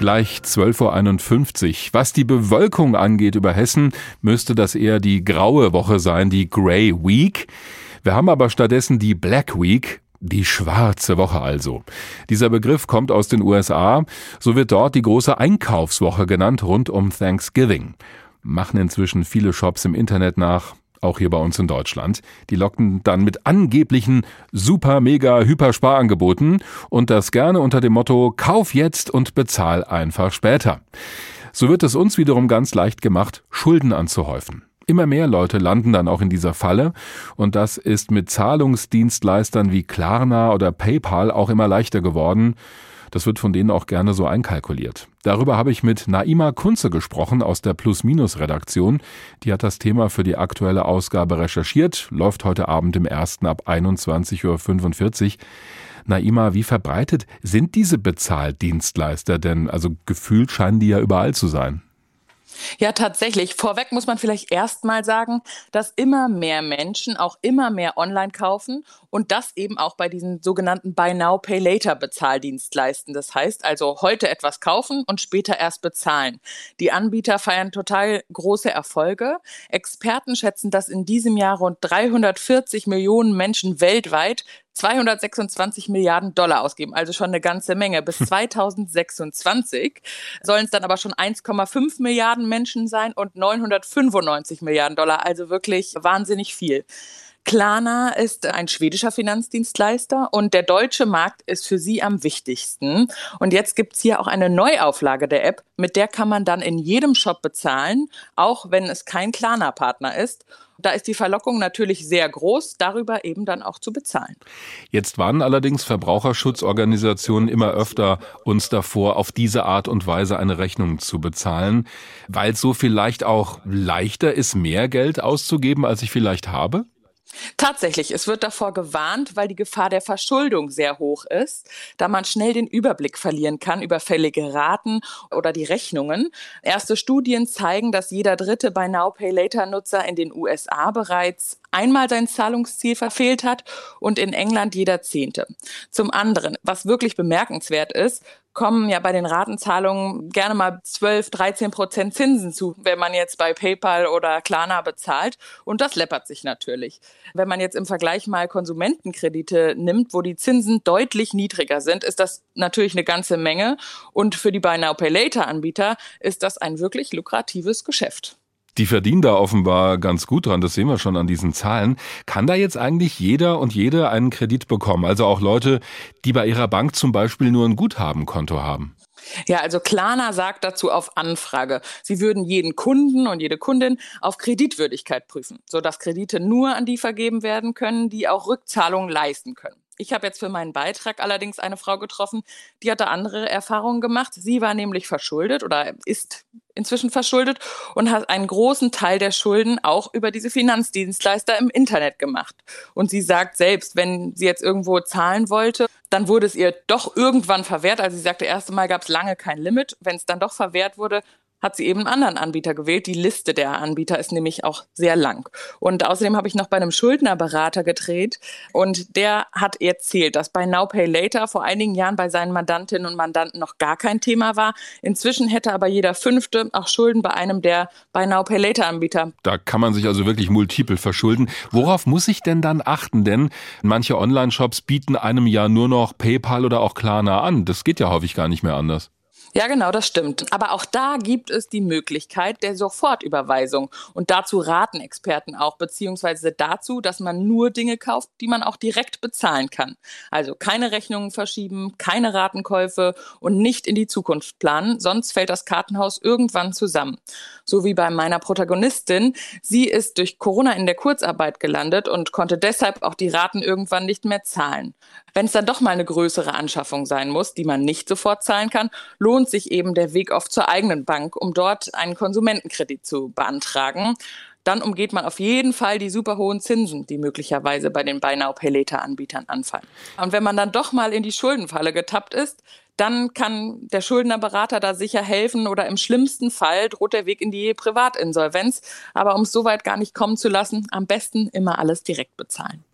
Gleich 12.51 Uhr. Was die Bewölkung angeht über Hessen, müsste das eher die graue Woche sein, die Grey Week. Wir haben aber stattdessen die Black Week. Die schwarze Woche also. Dieser Begriff kommt aus den USA. So wird dort die große Einkaufswoche genannt rund um Thanksgiving. Machen inzwischen viele Shops im Internet nach auch hier bei uns in Deutschland. Die lockten dann mit angeblichen super, mega, hyper Sparangeboten und das gerne unter dem Motto Kauf jetzt und bezahl einfach später. So wird es uns wiederum ganz leicht gemacht, Schulden anzuhäufen. Immer mehr Leute landen dann auch in dieser Falle und das ist mit Zahlungsdienstleistern wie Klarna oder PayPal auch immer leichter geworden. Das wird von denen auch gerne so einkalkuliert. Darüber habe ich mit Naima Kunze gesprochen aus der Plus-Minus-Redaktion. Die hat das Thema für die aktuelle Ausgabe recherchiert, läuft heute Abend im ersten ab 21.45 Uhr. Naima, wie verbreitet sind diese Bezahldienstleister denn? Also gefühlt scheinen die ja überall zu sein. Ja, tatsächlich. Vorweg muss man vielleicht erstmal sagen, dass immer mehr Menschen auch immer mehr online kaufen und das eben auch bei diesen sogenannten Buy Now, Pay Later Bezahldienstleisten. Das heißt also heute etwas kaufen und später erst bezahlen. Die Anbieter feiern total große Erfolge. Experten schätzen, dass in diesem Jahr rund 340 Millionen Menschen weltweit 226 Milliarden Dollar ausgeben, also schon eine ganze Menge. Bis 2026 sollen es dann aber schon 1,5 Milliarden Menschen sein und 995 Milliarden Dollar, also wirklich wahnsinnig viel. Klarna ist ein schwedischer Finanzdienstleister und der deutsche Markt ist für sie am wichtigsten. Und jetzt gibt es hier auch eine Neuauflage der App, mit der kann man dann in jedem Shop bezahlen, auch wenn es kein Klarna-Partner ist. Da ist die Verlockung natürlich sehr groß, darüber eben dann auch zu bezahlen. Jetzt warnen allerdings Verbraucherschutzorganisationen immer öfter uns davor, auf diese Art und Weise eine Rechnung zu bezahlen, weil es so vielleicht auch leichter ist, mehr Geld auszugeben, als ich vielleicht habe? Tatsächlich, es wird davor gewarnt, weil die Gefahr der Verschuldung sehr hoch ist, da man schnell den Überblick verlieren kann über fällige Raten oder die Rechnungen. Erste Studien zeigen, dass jeder dritte Buy Now Pay Later Nutzer in den USA bereits einmal sein Zahlungsziel verfehlt hat und in England jeder Zehnte. Zum anderen, was wirklich bemerkenswert ist, kommen ja bei den Ratenzahlungen gerne mal 12, 13 Prozent Zinsen zu, wenn man jetzt bei PayPal oder Klarna bezahlt. Und das läppert sich natürlich. Wenn man jetzt im Vergleich mal Konsumentenkredite nimmt, wo die Zinsen deutlich niedriger sind, ist das natürlich eine ganze Menge. Und für die Buy Now Pay Later Anbieter ist das ein wirklich lukratives Geschäft. Die verdienen da offenbar ganz gut dran, das sehen wir schon an diesen Zahlen. Kann da jetzt eigentlich jeder und jede einen Kredit bekommen? Also auch Leute, die bei ihrer Bank zum Beispiel nur ein Guthabenkonto haben? Ja, also Klarna sagt dazu auf Anfrage, sie würden jeden Kunden und jede Kundin auf Kreditwürdigkeit prüfen, sodass Kredite nur an die vergeben werden können, die auch Rückzahlungen leisten können. Ich habe jetzt für meinen Beitrag allerdings eine Frau getroffen, die hatte andere Erfahrungen gemacht. Sie war nämlich verschuldet oder ist inzwischen verschuldet und hat einen großen Teil der Schulden auch über diese Finanzdienstleister im Internet gemacht. Und sie sagt selbst, wenn sie jetzt irgendwo zahlen wollte, dann wurde es ihr doch irgendwann verwehrt. Also sie sagte, erste Mal gab es lange kein Limit. Wenn es dann doch verwehrt wurde, hat sie eben einen anderen Anbieter gewählt. Die Liste der Anbieter ist nämlich auch sehr lang. Und außerdem habe ich noch bei einem Schuldnerberater gedreht und der hat erzählt, dass bei Now Pay Later vor einigen Jahren bei seinen Mandantinnen und Mandanten noch gar kein Thema war. Inzwischen hätte aber jeder Fünfte auch Schulden bei einem der bei Now Pay Later Anbieter. Da kann man sich also wirklich multiple verschulden. Worauf muss ich denn dann achten? Denn manche Online-Shops bieten einem ja nur noch PayPal oder auch Klarna an. Das geht ja häufig gar nicht mehr anders. Ja, genau, das stimmt. Aber auch da gibt es die Möglichkeit der Sofortüberweisung. Und dazu raten Experten auch, beziehungsweise dazu, dass man nur Dinge kauft, die man auch direkt bezahlen kann. Also keine Rechnungen verschieben, keine Ratenkäufe und nicht in die Zukunft planen, sonst fällt das Kartenhaus irgendwann zusammen. So wie bei meiner Protagonistin. Sie ist durch Corona in der Kurzarbeit gelandet und konnte deshalb auch die Raten irgendwann nicht mehr zahlen. Wenn es dann doch mal eine größere Anschaffung sein muss, die man nicht sofort zahlen kann, lohnt sich eben der Weg oft zur eigenen Bank, um dort einen Konsumentenkredit zu beantragen. Dann umgeht man auf jeden Fall die super hohen Zinsen, die möglicherweise bei den Buy Now Pay Later Anbietern anfallen. Und wenn man dann doch mal in die Schuldenfalle getappt ist, dann kann der Schuldnerberater da sicher helfen oder im schlimmsten Fall droht der Weg in die Privatinsolvenz. Aber um es soweit gar nicht kommen zu lassen, am besten immer alles direkt bezahlen.